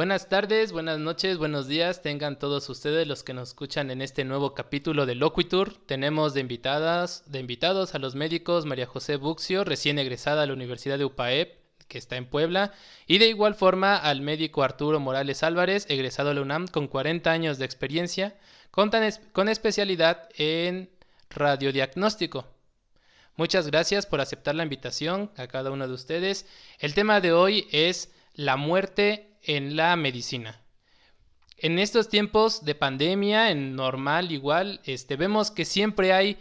Buenas tardes, buenas noches, buenos días. Tengan todos ustedes los que nos escuchan en este nuevo capítulo de Loquitur. Tenemos de invitadas, de invitados a los médicos María José Buxio, recién egresada a la Universidad de UPAEP, que está en Puebla, y de igual forma al médico Arturo Morales Álvarez, egresado a la UNAM con 40 años de experiencia, con, con especialidad en radiodiagnóstico. Muchas gracias por aceptar la invitación a cada uno de ustedes. El tema de hoy es la muerte en la medicina. En estos tiempos de pandemia, en normal igual, este, vemos que siempre hay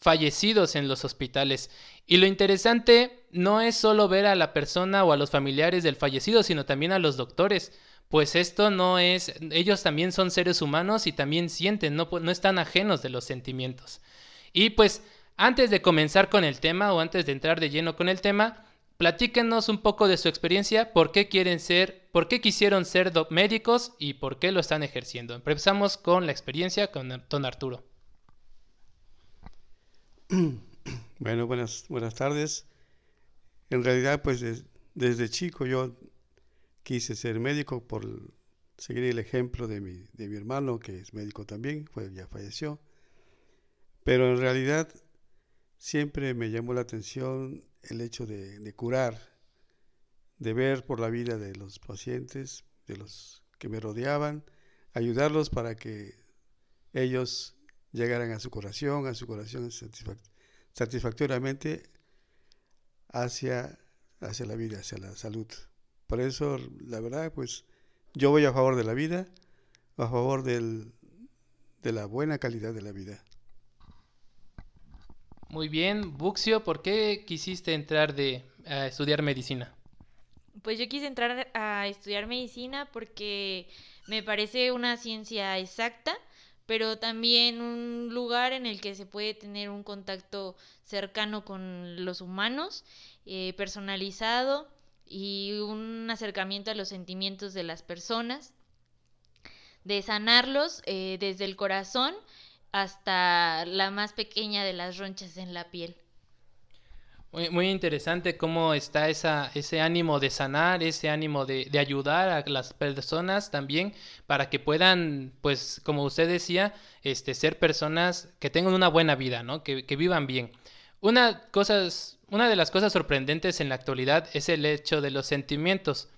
fallecidos en los hospitales. Y lo interesante no es solo ver a la persona o a los familiares del fallecido, sino también a los doctores. Pues esto no es, ellos también son seres humanos y también sienten, no, no están ajenos de los sentimientos. Y pues antes de comenzar con el tema o antes de entrar de lleno con el tema, platíquenos un poco de su experiencia, por qué quieren ser, por qué quisieron ser médicos y por qué lo están ejerciendo. Empezamos con la experiencia con don Arturo. Bueno, buenas, buenas tardes. En realidad, pues desde chico yo quise ser médico por seguir el ejemplo de mi, de mi hermano, que es médico también, fue, ya falleció. Pero en realidad siempre me llamó la atención el hecho de, curar, de ver por la vida de los pacientes, de los que me rodeaban, ayudarlos para que ellos llegaran a su curación, a su curación satisfactoriamente hacia, hacia la vida, hacia la salud. Por eso, la verdad, pues yo voy a favor de la vida, a favor del, de la buena calidad de la vida. Muy bien, Buxio, ¿por qué quisiste entrar de, a estudiar medicina? Pues yo quise entrar a estudiar medicina porque me parece una ciencia exacta, pero también un lugar en el que se puede tener un contacto cercano con los humanos, eh, personalizado y un acercamiento a los sentimientos de las personas, de sanarlos eh, desde el corazón hasta la más pequeña de las ronchas en la piel. Muy, interesante cómo está ese ánimo de sanar, ese ánimo de, ayudar a las personas también para que puedan, pues como usted decía, este, ser personas que tengan una buena vida, ¿no? que, que vivan bien. Una, cosas, una de las cosas sorprendentes en la actualidad es el hecho de los sentimientos.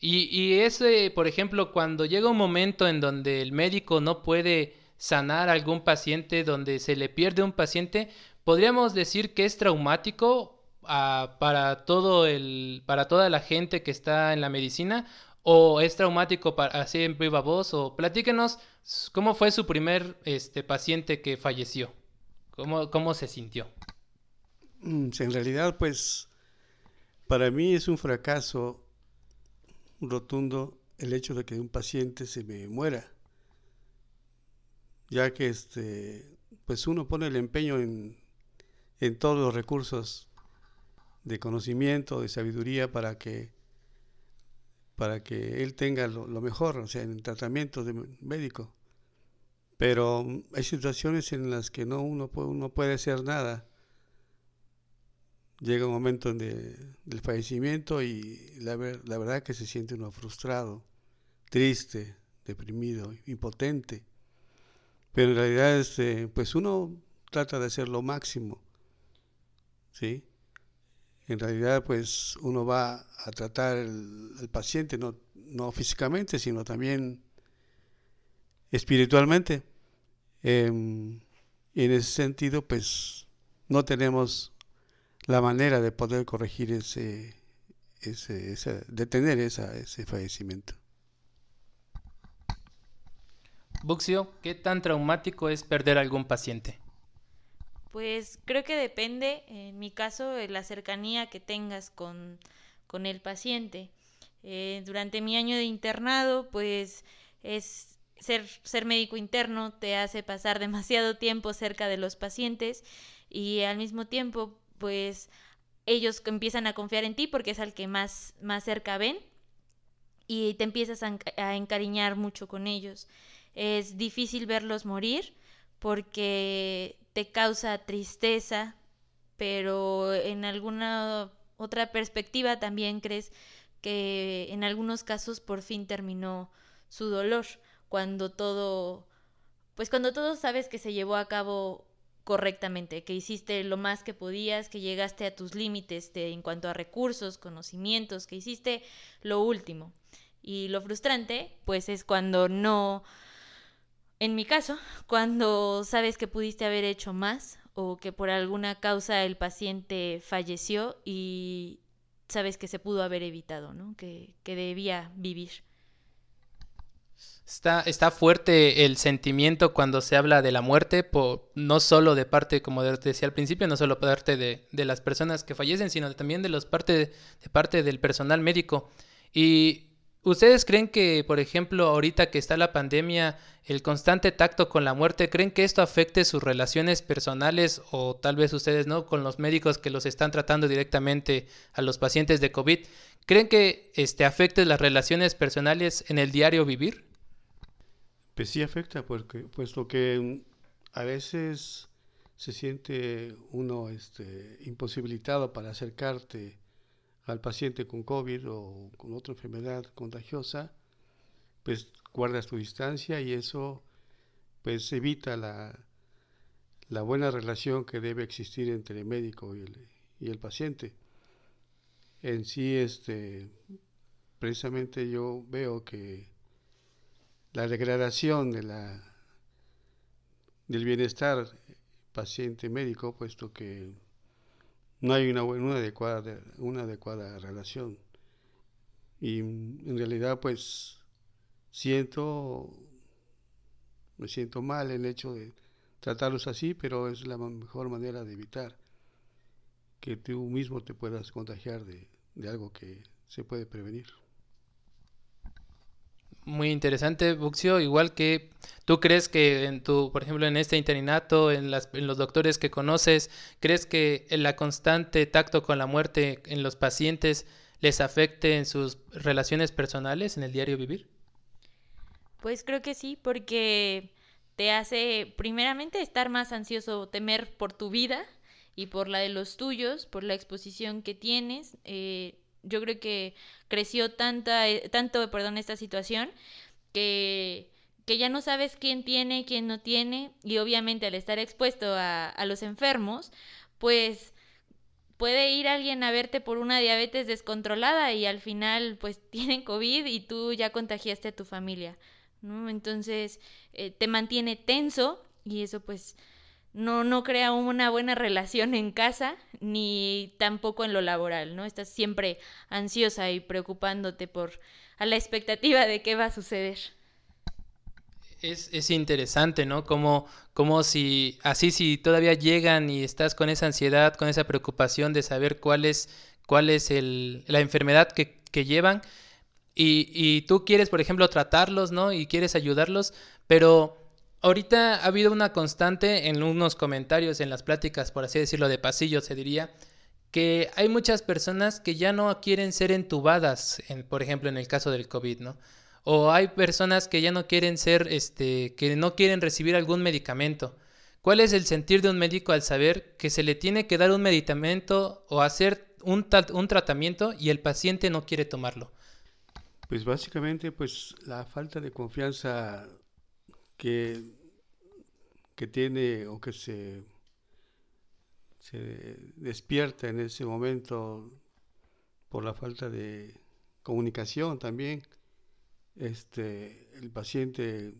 Y, y ese, por ejemplo, cuando llega un momento en donde el médico no puede sanar a algún paciente donde se le pierde un paciente, podríamos decir que es traumático ah, para todo el para toda la gente que está en la medicina o es traumático para así en viva voz o platíquenos cómo fue su primer este paciente que falleció. ¿Cómo, cómo se sintió? Mm, en realidad, pues, para mí es un fracaso rotundo el hecho de que un paciente se me muera ya que este, pues uno pone el empeño en, en todos los recursos de conocimiento, de sabiduría para que para que él tenga lo, mejor, o sea, en el tratamiento de médico. Pero hay situaciones en las que no uno puede, uno puede hacer nada. Llega un momento de, del fallecimiento y la, la verdad que se siente uno frustrado, triste, deprimido, impotente. Pero en realidad, este, pues uno trata de hacer lo máximo, ¿sí? En realidad, pues uno va a tratar al paciente no, no físicamente, sino también espiritualmente. Em, y en ese sentido, pues no tenemos la manera de poder corregir ese, ese, ese detener esa, ese fallecimiento. Buxio, ¿qué tan traumático es perder a algún paciente? Pues creo que depende, en mi caso, de la cercanía que tengas con, el paciente. Eh, durante mi año de internado, pues es ser, ser médico interno te hace pasar demasiado tiempo cerca de los pacientes y al mismo tiempo, pues ellos empiezan a confiar en ti porque es al que más, más cerca ven y te empiezas a encariñar mucho con ellos es difícil verlos morir porque te causa tristeza, pero en alguna otra perspectiva también crees que en algunos casos por fin terminó su dolor, cuando todo, pues cuando todo sabes que se llevó a cabo correctamente, que hiciste lo más que podías, que llegaste a tus límites de, en cuanto a recursos, conocimientos, que hiciste lo último. Y lo frustrante, pues es cuando no, en mi caso, cuando sabes que pudiste haber hecho más o que por alguna causa el paciente falleció y sabes que se pudo haber evitado, ¿no? Que, que debía vivir. Está, está fuerte el sentimiento cuando se habla de la muerte, no solo de parte, como decía al principio, no solo parte de, de las personas que fallecen, sino también de, los parte, de parte del personal médico. Y ¿Ustedes creen que, por ejemplo, ahorita que está la pandemia, el constante tacto con la muerte, ¿creen que esto afecte sus relaciones personales o tal vez ustedes no con los médicos que los están tratando directamente a los pacientes de COVID? ¿Creen que este afecte las relaciones personales en el diario vivir? Pues sí afecta, porque, puesto que a veces se siente uno este, imposibilitado para acercarte al paciente con COVID o con otra enfermedad contagiosa, pues guardas tu distancia y eso pues evita la, la buena relación que debe existir entre el médico y el, y el paciente. En sí, este, precisamente yo veo que la degradación de la, del bienestar paciente médico, puesto que no hay una, una, adecuada, una adecuada relación. Y en realidad, pues, siento, me siento mal el hecho de tratarlos así, pero es la mejor manera de evitar que tú mismo te puedas contagiar de, de algo que se puede prevenir muy interesante, Buxio. Igual que tú crees que en tu, por ejemplo, en este interinato, en, las, en los doctores que conoces, ¿crees que el constante tacto con la muerte en los pacientes les afecte en sus relaciones personales, en el diario vivir? Pues creo que sí, porque te hace primeramente estar más ansioso, temer por tu vida y por la de los tuyos, por la exposición que tienes. Eh, yo creo que creció tanta, eh, tanto perdón, esta situación que, que ya no sabes quién tiene, quién no tiene, y obviamente al estar expuesto a, a los enfermos, pues puede ir alguien a verte por una diabetes descontrolada y al final pues tienen COVID y tú ya contagiaste a tu familia, ¿no? Entonces eh, te mantiene tenso y eso pues no, no crea una buena relación en casa ni tampoco en lo laboral, ¿no? Estás siempre ansiosa y preocupándote por a la expectativa de qué va a suceder. Es, es interesante, ¿no? Como, como si, así si todavía llegan y estás con esa ansiedad, con esa preocupación de saber cuál es, cuál es el, la enfermedad que, que llevan y, y tú quieres, por ejemplo, tratarlos, ¿no? Y quieres ayudarlos, pero Ahorita ha habido una constante en unos comentarios, en las pláticas, por así decirlo, de pasillo, se diría, que hay muchas personas que ya no quieren ser entubadas, en, por ejemplo, en el caso del COVID, ¿no? O hay personas que ya no quieren ser, este, que no quieren recibir algún medicamento. ¿Cuál es el sentir de un médico al saber que se le tiene que dar un medicamento o hacer un, un tratamiento y el paciente no quiere tomarlo? Pues básicamente, pues la falta de confianza que, que tiene o que se, despierta en ese momento por la falta de comunicación también. Este, el paciente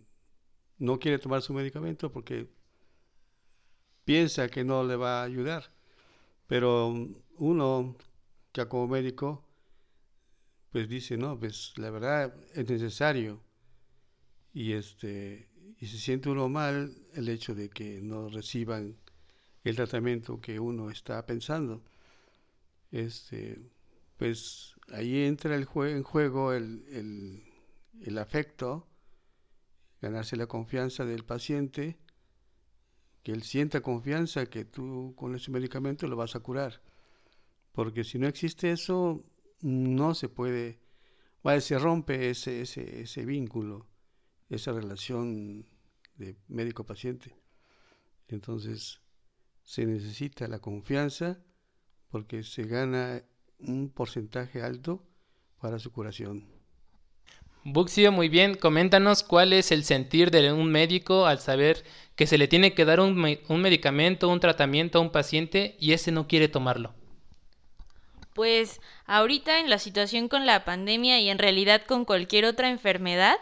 no quiere tomar su medicamento porque piensa que no le va a ayudar, pero uno ya como médico pues dice, no, pues la verdad es necesario y este y se siente uno mal el hecho de que no reciban el tratamiento que uno está pensando. Este, pues ahí entra el en juego el, el, el afecto, ganarse la confianza del paciente, que él sienta confianza que tú con ese medicamento lo vas a curar. Porque si no existe eso, no se puede, se rompe ese, ese, ese vínculo esa relación de médico-paciente. Entonces, se necesita la confianza porque se gana un porcentaje alto para su curación. Buxio, muy bien, coméntanos cuál es el sentir de un médico al saber que se le tiene que dar un, un medicamento, un tratamiento a un paciente y ese no quiere tomarlo. Pues ahorita en la situación con la pandemia y en realidad con cualquier otra enfermedad,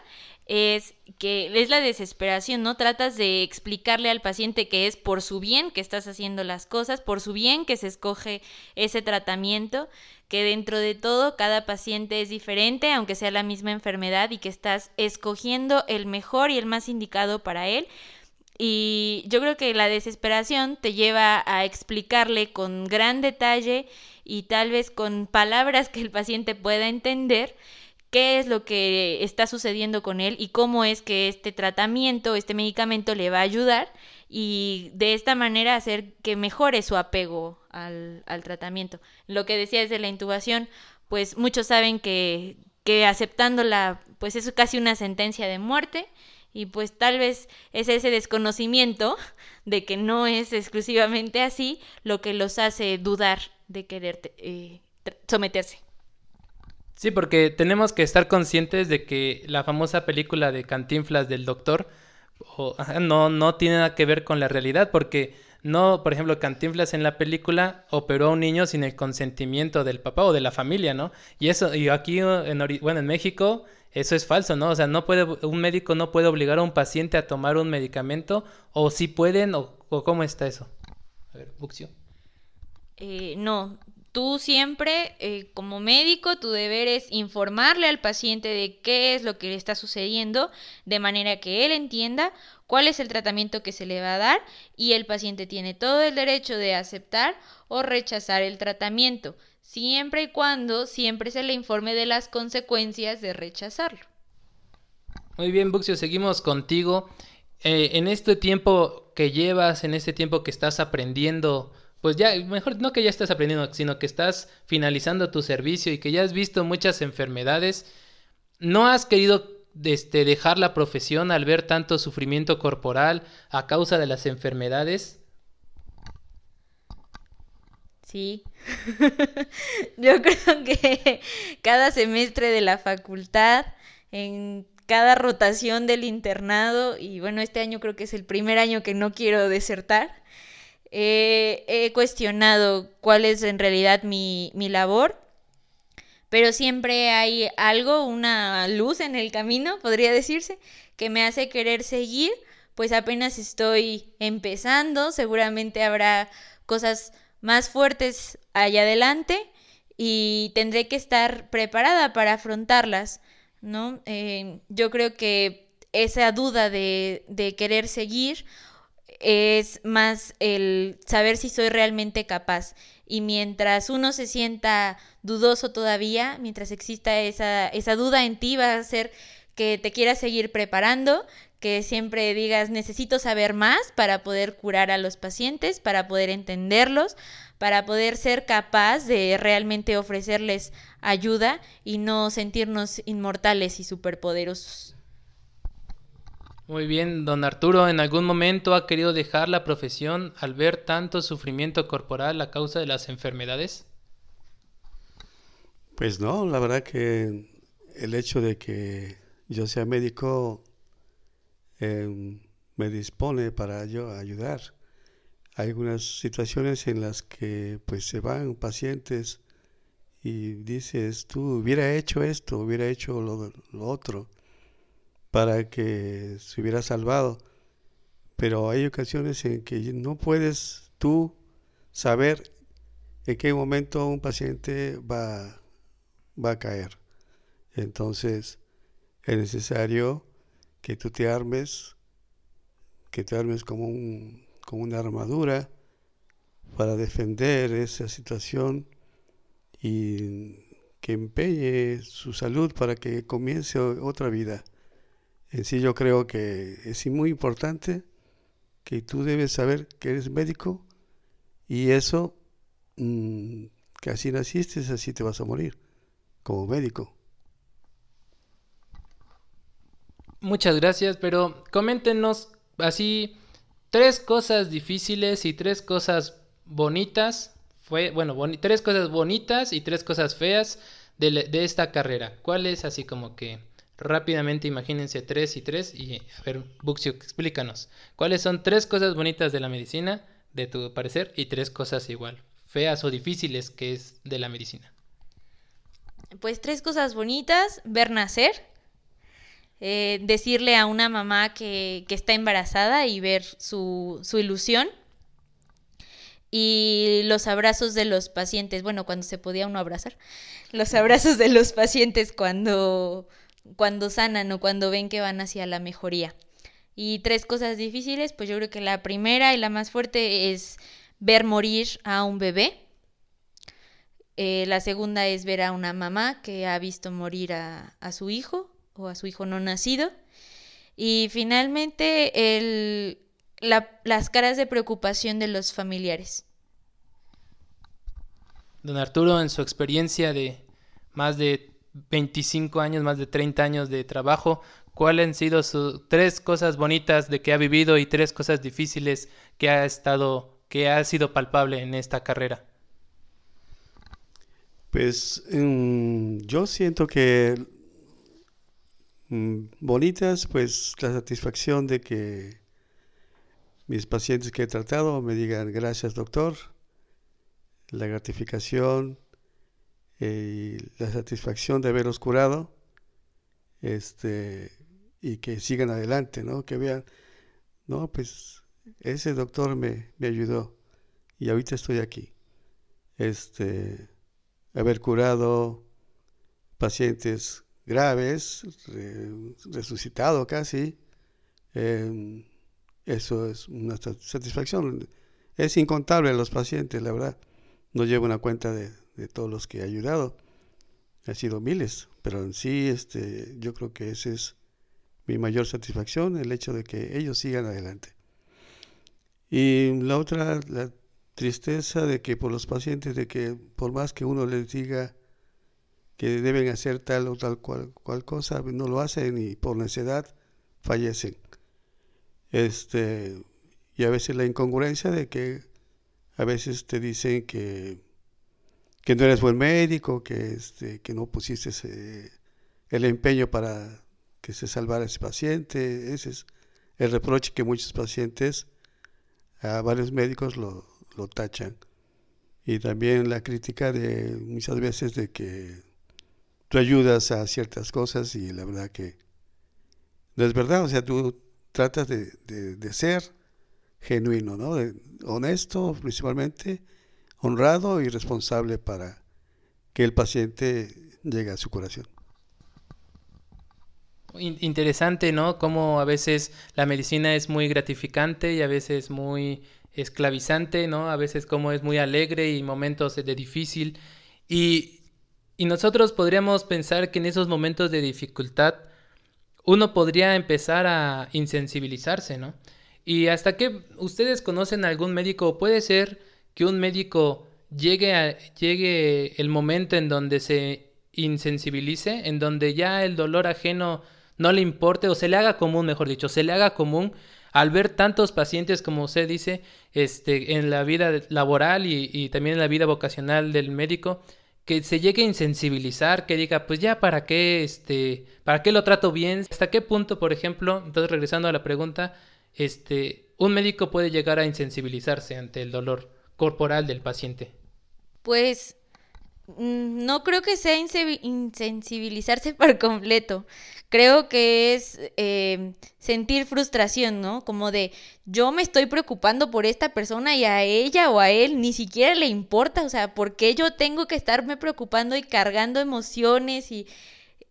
es que es la desesperación, ¿no? Tratas de explicarle al paciente que es por su bien que estás haciendo las cosas, por su bien que se escoge ese tratamiento, que dentro de todo cada paciente es diferente, aunque sea la misma enfermedad, y que estás escogiendo el mejor y el más indicado para él. Y yo creo que la desesperación te lleva a explicarle con gran detalle y tal vez con palabras que el paciente pueda entender qué es lo que está sucediendo con él y cómo es que este tratamiento, este medicamento le va a ayudar y de esta manera hacer que mejore su apego al, tratamiento. Lo que decía de la intubación, pues muchos saben que, que aceptándola, pues es casi una sentencia de muerte y pues tal vez es ese desconocimiento de que no es exclusivamente así lo que los hace dudar de querer eh, someterse. Sí, porque tenemos que estar conscientes de que la famosa película de Cantinflas del Doctor no, no tiene nada que ver con la realidad, porque no, por ejemplo, Cantinflas en la película operó a un niño sin el consentimiento del papá o de la familia, ¿no? Y eso, y aquí, en, bueno, en México, eso es falso, ¿no? O sea, no puede, un médico no puede obligar a un paciente a tomar un medicamento, o si pueden, o, cómo está eso. A ver, Buxio. Eh, no, Tú siempre, eh, como médico, tu deber es informarle al paciente de qué es lo que le está sucediendo, de manera que él entienda cuál es el tratamiento que se le va a dar y el paciente tiene todo el derecho de aceptar o rechazar el tratamiento, siempre y cuando siempre se le informe de las consecuencias de rechazarlo. Muy bien, Buxio, seguimos contigo. Eh, en este tiempo que llevas, en este tiempo que estás aprendiendo pues ya, mejor no que ya estás aprendiendo, sino que estás finalizando tu servicio y que ya has visto muchas enfermedades, ¿no has querido este, dejar la profesión al ver tanto sufrimiento corporal a causa de las enfermedades? Sí, yo creo que cada semestre de la facultad, en cada rotación del internado, y bueno, este año creo que es el primer año que no quiero desertar, he cuestionado cuál es en realidad mi, mi labor, pero siempre hay algo, una luz en el camino, podría decirse, que me hace querer seguir, pues apenas estoy empezando, seguramente habrá cosas más fuertes allá adelante y tendré que estar preparada para afrontarlas, ¿no? Eh, yo creo que esa duda de, de querer seguir es más el saber si soy realmente capaz. Y mientras uno se sienta dudoso todavía, mientras exista esa, esa duda en ti, va a hacer que te quieras seguir preparando, que siempre digas necesito saber más para poder curar a los pacientes, para poder entenderlos, para poder ser capaz de realmente ofrecerles ayuda y no sentirnos inmortales y superpoderosos. Muy bien, don Arturo, ¿en algún momento ha querido dejar la profesión al ver tanto sufrimiento corporal a causa de las enfermedades? Pues no, la verdad que el hecho de que yo sea médico em, me dispone para yo ayudar. Hay algunas situaciones en las que pues se van pacientes y dices, tú hubiera hecho esto, hubiera hecho lo, lo otro para que se hubiera salvado. Pero hay ocasiones en que no puedes tú saber en qué momento un paciente va, va a caer. Entonces es necesario que tú te armes, que te armes como, un, como una armadura para defender esa situación y que empeñe su salud para que comience otra vida. En sí yo creo que es muy importante que tú debes saber que eres médico y eso, mm, que así naciste, así te vas a morir, como médico. Muchas gracias, pero coméntenos así tres cosas difíciles y tres cosas bonitas. Fue, bueno, tres cosas bonitas y tres cosas feas de, de esta carrera? ¿Cuál es así como que rápidamente imagínense tres y tres y a ver, Buxio, explícanos. ¿Cuáles son tres cosas bonitas de la medicina, de tu parecer, y tres cosas igual, feas o difíciles que es de la medicina? Pues tres cosas bonitas, ver nacer, eh, decirle a una mamá que, que, está embarazada y ver su, su ilusión. Y los abrazos de los pacientes, bueno, cuando se podía uno abrazar, los abrazos de los pacientes cuando cuando sanan o cuando ven que van hacia la mejoría. Y tres cosas difíciles, pues yo creo que la primera y la más fuerte es ver morir a un bebé. Eh, la segunda es ver a una mamá que ha visto morir a, a su hijo o a su hijo no nacido. Y finalmente el, la, las caras de preocupación de los familiares. Don Arturo, en su experiencia de más de 25 años, más de 30 años de trabajo, ¿cuáles han sido sus tres cosas bonitas de que ha vivido y tres cosas difíciles que ha estado, que ha sido palpable en esta carrera? Pues um, yo siento que um, bonitas, pues la satisfacción de que mis pacientes que he tratado me digan gracias doctor, la gratificación, eh, y la satisfacción de haberlos curado este, y que sigan adelante, ¿no? Que vean, no, pues ese doctor me, me ayudó y ahorita estoy aquí. Este, haber curado pacientes graves, resucitado casi, eh, eso es una satisfacción. Es incontable los pacientes, la verdad. No llevo una cuenta de, de todos los que he ayudado. Ha sido miles, pero en sí este, yo creo que esa es mi mayor satisfacción, el hecho de que ellos sigan adelante. Y la otra, la tristeza de que por los pacientes, de que por más que uno les diga que deben hacer tal o tal cual, cual cosa, no lo hacen y por necedad fallecen. Este, y a veces la incongruencia de que a veces te dicen que que no eres buen médico, que, este, que no pusiste el empeño para que se salvara ese paciente. Ese es el reproche que muchos pacientes, a varios médicos lo, lo tachan. Y también la crítica de muchas veces de que tú ayudas a ciertas cosas y la verdad que no es verdad. O sea, tú tratas de, de, ser genuino, ¿no? honesto principalmente honrado y responsable para que el paciente llegue a su curación. Interesante, ¿no? Como a veces la medicina es muy gratificante y a veces muy esclavizante, ¿no? A veces como es muy alegre y momentos de difícil. Y, y nosotros podríamos pensar que en esos momentos de dificultad uno podría empezar a insensibilizarse, ¿no? Y hasta que ustedes conocen a algún médico, puede ser que un médico llegue, a, llegue el momento en donde se insensibilice, en donde ya el dolor ajeno no le importe o se le haga común, mejor dicho, se le haga común al ver tantos pacientes, como usted dice, este, en la vida laboral y, y, también en la vida vocacional del médico, que se llegue a insensibilizar, que diga, pues ya, ¿para qué, este, para qué lo trato bien? ¿Hasta qué punto, por ejemplo, entonces regresando a la pregunta, este, un médico puede llegar a insensibilizarse ante el dolor? Corporal del paciente? Pues mm, no creo que sea insensibilizarse por completo. Creo que es eh, sentir frustración, ¿no? Como de yo me estoy preocupando por esta persona y a ella o a él ni siquiera le importa. O sea, ¿por qué yo tengo que estarme preocupando y cargando emociones y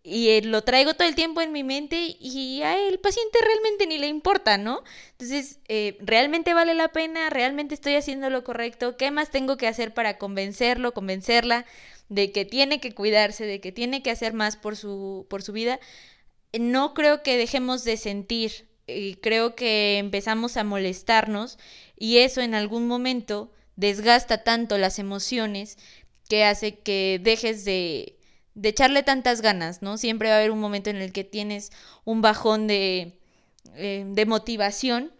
y eh, lo traigo todo el tiempo en mi mente y a el paciente realmente ni le importa, ¿no? Entonces, eh, ¿realmente vale la pena? ¿Realmente estoy haciendo lo correcto? ¿Qué más tengo que hacer para convencerlo, convencerla de que tiene que cuidarse, de que tiene que hacer más por su, por su vida? No creo que dejemos de sentir, creo que empezamos a molestarnos y eso en algún momento desgasta tanto las emociones que hace que dejes de de echarle tantas ganas, ¿no? Siempre va a haber un momento en el que tienes un bajón de, eh, de motivación,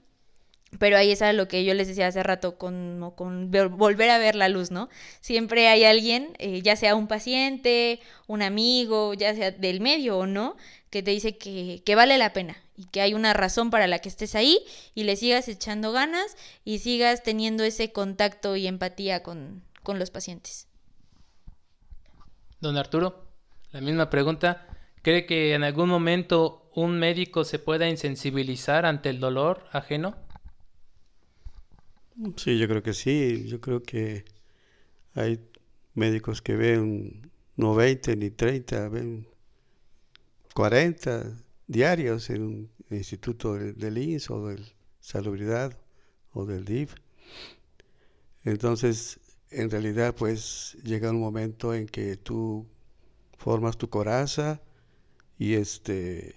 Pero ahí es a lo que yo les decía hace rato, con, con volver a ver la luz, ¿no? Siempre hay alguien, eh, ya sea un paciente, un amigo, ya sea del medio o no, que te dice que, que vale la pena y que hay una razón para la que estés ahí y le sigas echando ganas y sigas teniendo ese contacto y empatía con, con los pacientes. Don Arturo, la misma pregunta. ¿Cree que en algún momento un médico se pueda insensibilizar ante el dolor ajeno? Sí, yo creo que sí. Yo creo que hay médicos que ven no 20 ni 30, ven 40 diarios en un instituto del, INS o del Salubridad o del DIF. Entonces, en realidad, pues llega un momento en que tú formas tu coraza y este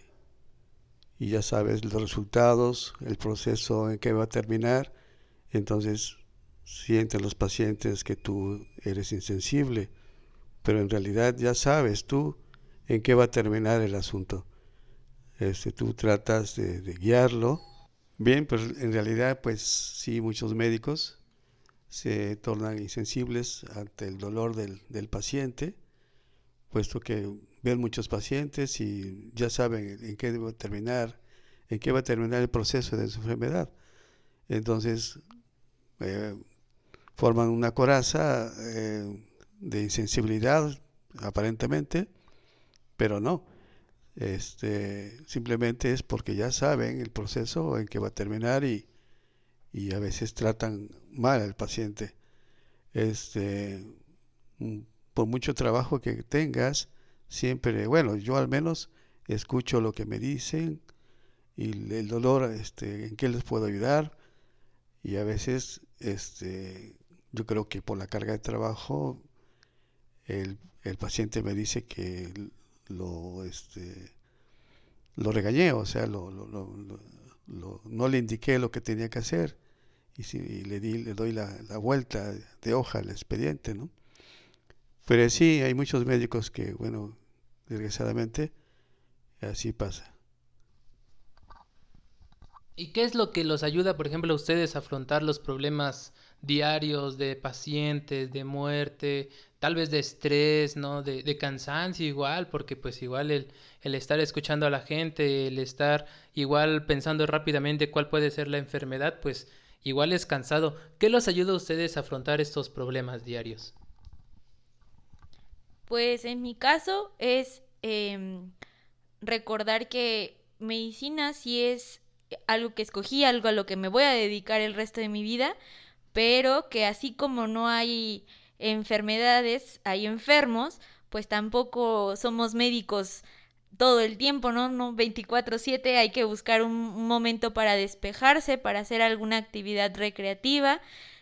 y ya sabes los resultados, el proceso en que va a terminar entonces sienten los pacientes que tú eres insensible, pero en realidad ya sabes tú en qué va a terminar el asunto. Este, tú tratas de, guiarlo. Bien, pues en realidad, pues sí, muchos médicos se tornan insensibles ante el dolor del, del paciente, puesto que ven muchos pacientes y ya saben en qué a terminar, en qué va a terminar el proceso de su enfermedad. Entonces, eh, forman una coraza eh, de insensibilidad, aparentemente, pero no. Este, simplemente es porque ya saben el proceso en que va a terminar y, y a veces tratan mal al paciente. Este, mm, por mucho trabajo que tengas, siempre, bueno, yo al menos escucho lo que me dicen y el dolor, este, en qué les puedo ayudar y a veces este, yo creo que por la carga de trabajo el, el paciente me dice que lo, este, lo regañé, o sea, lo, lo, no le indiqué lo que tenía que hacer y, si, le, di, le doy la, la, vuelta de hoja al expediente, ¿no? Pero sí, hay muchos médicos que, bueno, desgraciadamente, así pasa. ¿Y qué es lo que los ayuda, por ejemplo, a ustedes a afrontar los problemas diarios de pacientes, de muerte, tal vez de estrés, ¿no? De, cansancio igual, porque pues igual el, el, estar escuchando a la gente, el estar igual pensando rápidamente cuál puede ser la enfermedad, pues igual es cansado. ¿Qué los ayuda a ustedes a afrontar estos problemas diarios? Pues en mi caso es eh, recordar que medicina sí es algo que escogí, algo a lo que me voy a dedicar el resto de mi vida, pero que así como no hay enfermedades, hay enfermos, pues tampoco somos médicos todo el tiempo, ¿no? No 24/7, hay que buscar un, momento para despejarse, para hacer alguna actividad recreativa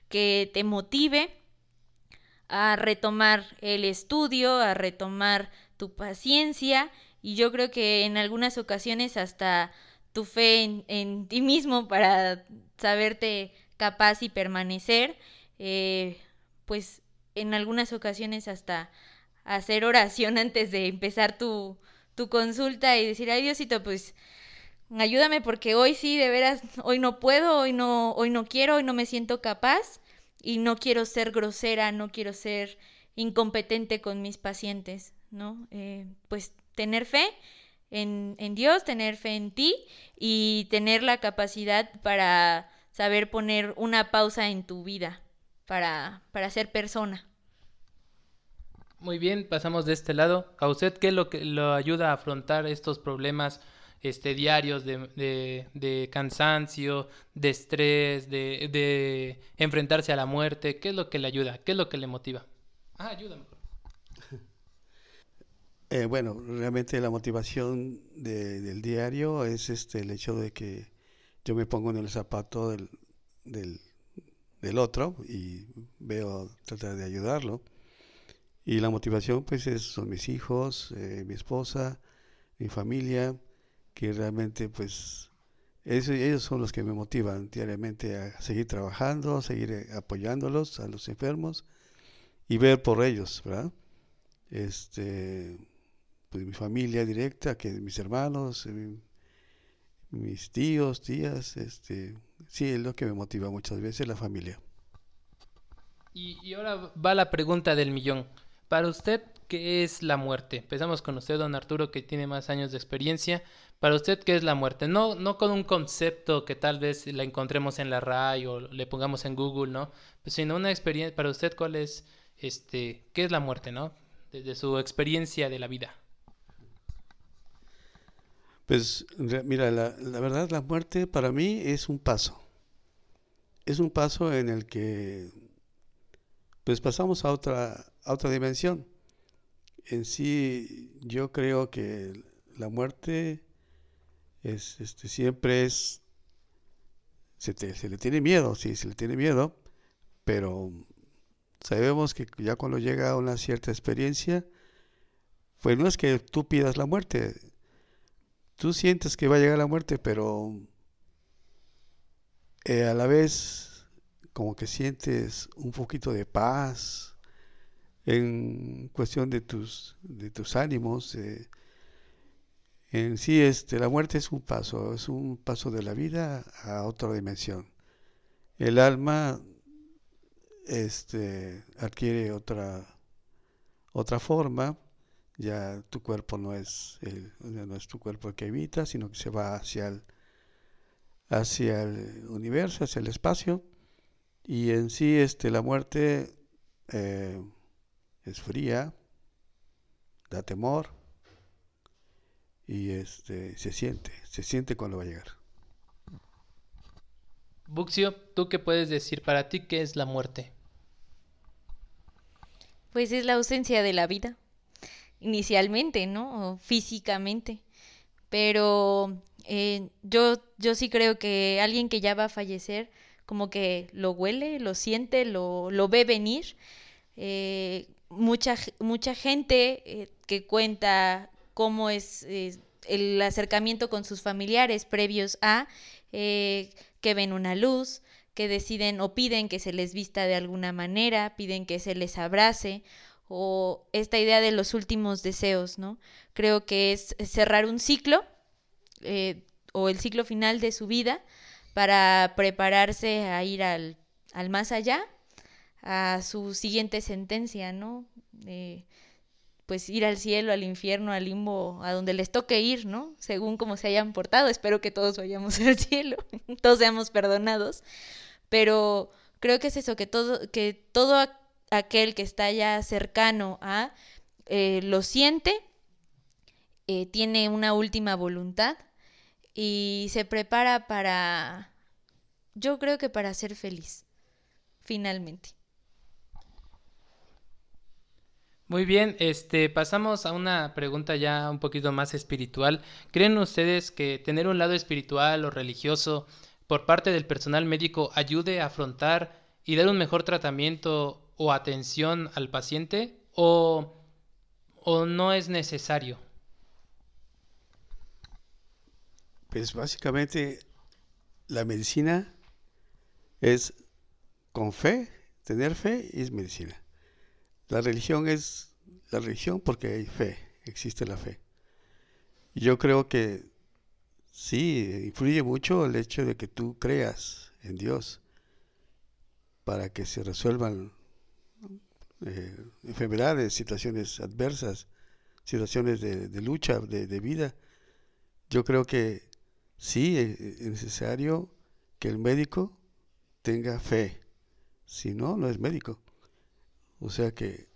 que te motive a retomar el estudio, a retomar tu paciencia y yo creo que en algunas ocasiones hasta tu fe en, ti mismo para saberte capaz y permanecer, eh, pues en algunas ocasiones hasta hacer oración antes de empezar tu, tu consulta y decir, ay Diosito, pues ayúdame porque hoy sí, de veras, hoy no puedo, hoy no, hoy no quiero, hoy no me siento capaz y no quiero ser grosera, no quiero ser incompetente con mis pacientes, ¿no? Eh, pues tener fe en, en Dios, tener fe en ti y tener la capacidad para saber poner una pausa en tu vida, para, para ser persona. Muy bien, pasamos de este lado. ¿A usted qué lo que lo ayuda a afrontar estos problemas este, diarios de, de, cansancio, de estrés, de, de, enfrentarse a la muerte? ¿Qué es lo que le ayuda? ¿Qué es lo que le motiva? Ah, ayúdame. Eh, bueno, realmente la motivación de, del diario es este el hecho de que yo me pongo en el zapato del, del, del otro y veo tratar de ayudarlo. Y la motivación pues es, son mis hijos, eh, mi esposa, mi familia, que realmente pues eso, ellos son los que me motivan diariamente a seguir trabajando, a seguir eh, apoyándolos a los enfermos y ver por ellos, ¿verdad? Este, pues, mi familia directa, que mis hermanos, eh, mis tíos, tías, este, sí, es lo que me motiva muchas veces la familia. Y, y ahora va la pregunta del millón. Para usted, ¿qué es la muerte? Empezamos con usted, don Arturo, que tiene más años de experiencia. Para usted, ¿qué es la muerte? No, no con un concepto que tal vez la encontremos en la RAI o le pongamos en Google, ¿no? Pues, sino una experiencia. Para usted, ¿cuál es, este, qué es la muerte, ¿no? Desde su experiencia de la vida. Pues mira, la, la verdad, la muerte para mí es un paso. Es un paso en el que pues pasamos a otra, a otra dimensión. En sí, yo creo que la muerte es, este, siempre es, se, se, le tiene miedo, sí, se le tiene miedo, pero sabemos que ya cuando llega a una cierta experiencia, pues no es que tú pidas la muerte, tú sientes que va a llegar la muerte, pero eh, a la vez como que sientes un poquito de paz en cuestión de tus, de tus ánimos. Eh, en sí, este, la muerte es un paso, es un paso de la vida a otra dimensión. El alma este, adquiere otra, otra forma, ya tu cuerpo no es, no es tu cuerpo que evita, sino que se va hacia el, hacia el universo, hacia el espacio. Y en sí este, la muerte eh, es fría, da temor y este, se siente, se siente cuando va a llegar. Buxio, ¿tú qué puedes decir para ti qué es la muerte? Pues es la ausencia de la vida, inicialmente, ¿no? físicamente. Pero eh, yo, yo sí creo que alguien que ya va a fallecer, como que lo huele, lo siente, lo, lo ve venir. Eh, mucha, mucha gente eh, que cuenta cómo es el acercamiento con sus familiares previos a eh, que ven una luz, que deciden o piden que se les vista de alguna manera, piden que se les abrace, o esta idea de los últimos deseos, ¿no? Creo que es cerrar un ciclo o el ciclo final de su vida para prepararse a ir al, al más allá, a su siguiente sentencia, ¿no? Pues ir al cielo, al infierno, al limbo, a donde les toque ir, ¿no? Según cómo se hayan portado. Espero que todos vayamos al cielo, todos seamos perdonados. Pero creo que es eso, que todo, que todo aquel que está ya cercano a eh, lo siente, eh, tiene una última voluntad y se prepara para, yo creo que para ser feliz, finalmente. Muy bien, este pasamos a una pregunta ya un poquito más espiritual. ¿Creen ustedes que tener un lado espiritual o religioso por parte del personal médico ayude a afrontar y dar un mejor tratamiento o atención al paciente o, o no es necesario? Pues básicamente la medicina es con fe, tener fe es medicina. La religión es la religión porque hay fe, existe la fe. Y yo creo que sí, influye mucho el hecho de que tú creas en Dios para que se resuelvan eh, enfermedades, situaciones adversas, situaciones de, lucha, de, de vida. Yo creo que sí e, e, es necesario que el médico tenga fe, si no, no es médico. O sea que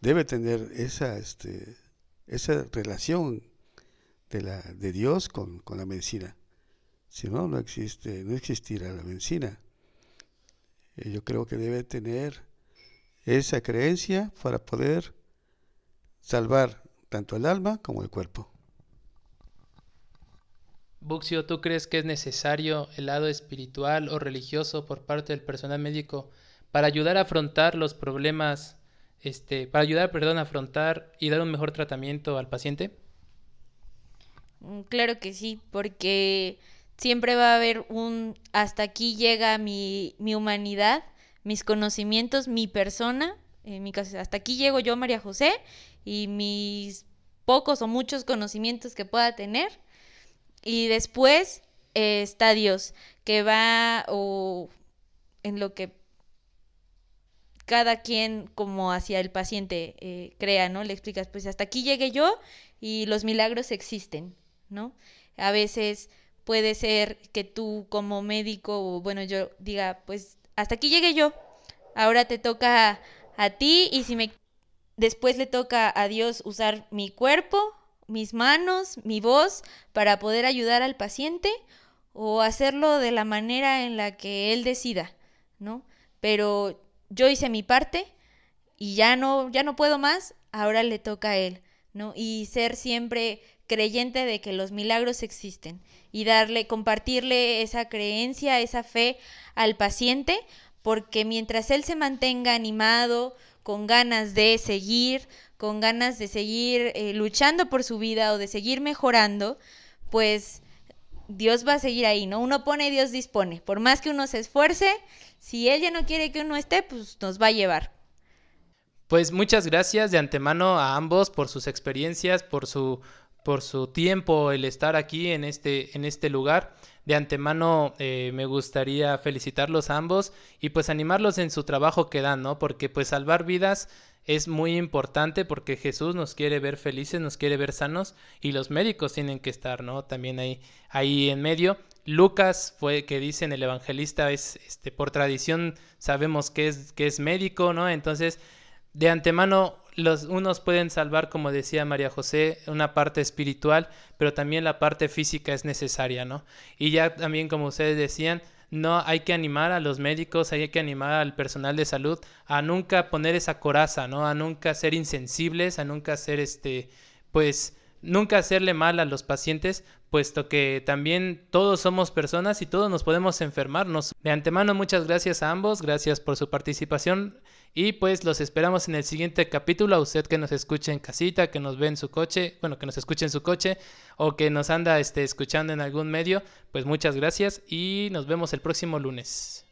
debe tener esa, este, esa relación de, la, de Dios con, con la medicina. Si no, no existe, no existirá la medicina. Eh, yo creo que debe tener esa creencia para poder salvar tanto el alma como el cuerpo. Buxio, ¿tú crees que es necesario el lado espiritual o religioso por parte del personal médico para ayudar a afrontar los problemas, este, para ayudar, perdón, a afrontar y dar un mejor tratamiento al paciente? Mm, claro que sí, porque siempre va a haber un hasta aquí llega mi, mi humanidad, mis conocimientos, mi persona, en mi caso, hasta aquí llego yo, María José, y mis pocos o muchos conocimientos que pueda tener y después eh, está Dios, que va o en lo que cada quien como hacia el paciente eh, crea, ¿no? Le explicas, pues hasta aquí llegué yo y los milagros existen, ¿no? A veces puede ser que tú como médico, o bueno, yo diga, pues hasta aquí llegué yo, ahora te toca a ti y si me después le toca a Dios usar mi cuerpo, mis manos, mi voz para poder ayudar al paciente o hacerlo de la manera en la que él decida, ¿no? Pero yo hice mi parte y ya no ya no puedo más, ahora le toca a él, ¿no? Y ser siempre creyente de que los milagros existen y darle compartirle esa creencia, esa fe al paciente, porque mientras él se mantenga animado, con ganas de seguir, con ganas de seguir eh, luchando por su vida o de seguir mejorando, pues Dios va a seguir ahí, ¿no? Uno pone, Dios dispone. Por más que uno se esfuerce, si Él ya no quiere que uno esté, pues nos va a llevar. Pues muchas gracias de antemano a ambos por sus experiencias, por su, por su tiempo, el estar aquí en este, en este lugar. De antemano eh, me gustaría felicitarlos a ambos y pues animarlos en su trabajo que dan, ¿no? Porque pues salvar vidas es muy importante porque Jesús nos quiere ver felices, nos quiere ver sanos y los médicos tienen que estar, ¿no? También ahí, ahí en medio. Lucas fue que dice en el evangelista es este por tradición sabemos que es que es médico, ¿no? Entonces, de antemano los unos pueden salvar, como decía María José, una parte espiritual, pero también la parte física es necesaria, ¿no? Y ya también como ustedes decían, no hay que animar a los médicos, hay que animar al personal de salud a nunca poner esa coraza, ¿no? A nunca ser insensibles, a nunca ser este, pues, nunca hacerle mal a los pacientes, puesto que también todos somos personas y todos nos podemos enfermarnos. De antemano, muchas gracias a ambos, gracias por su participación y pues los esperamos en el siguiente capítulo. A usted que nos escuche en casita, que nos ve en su coche, bueno, que nos escuche en su coche o que nos anda este, escuchando en algún medio, pues muchas gracias y nos vemos el próximo lunes.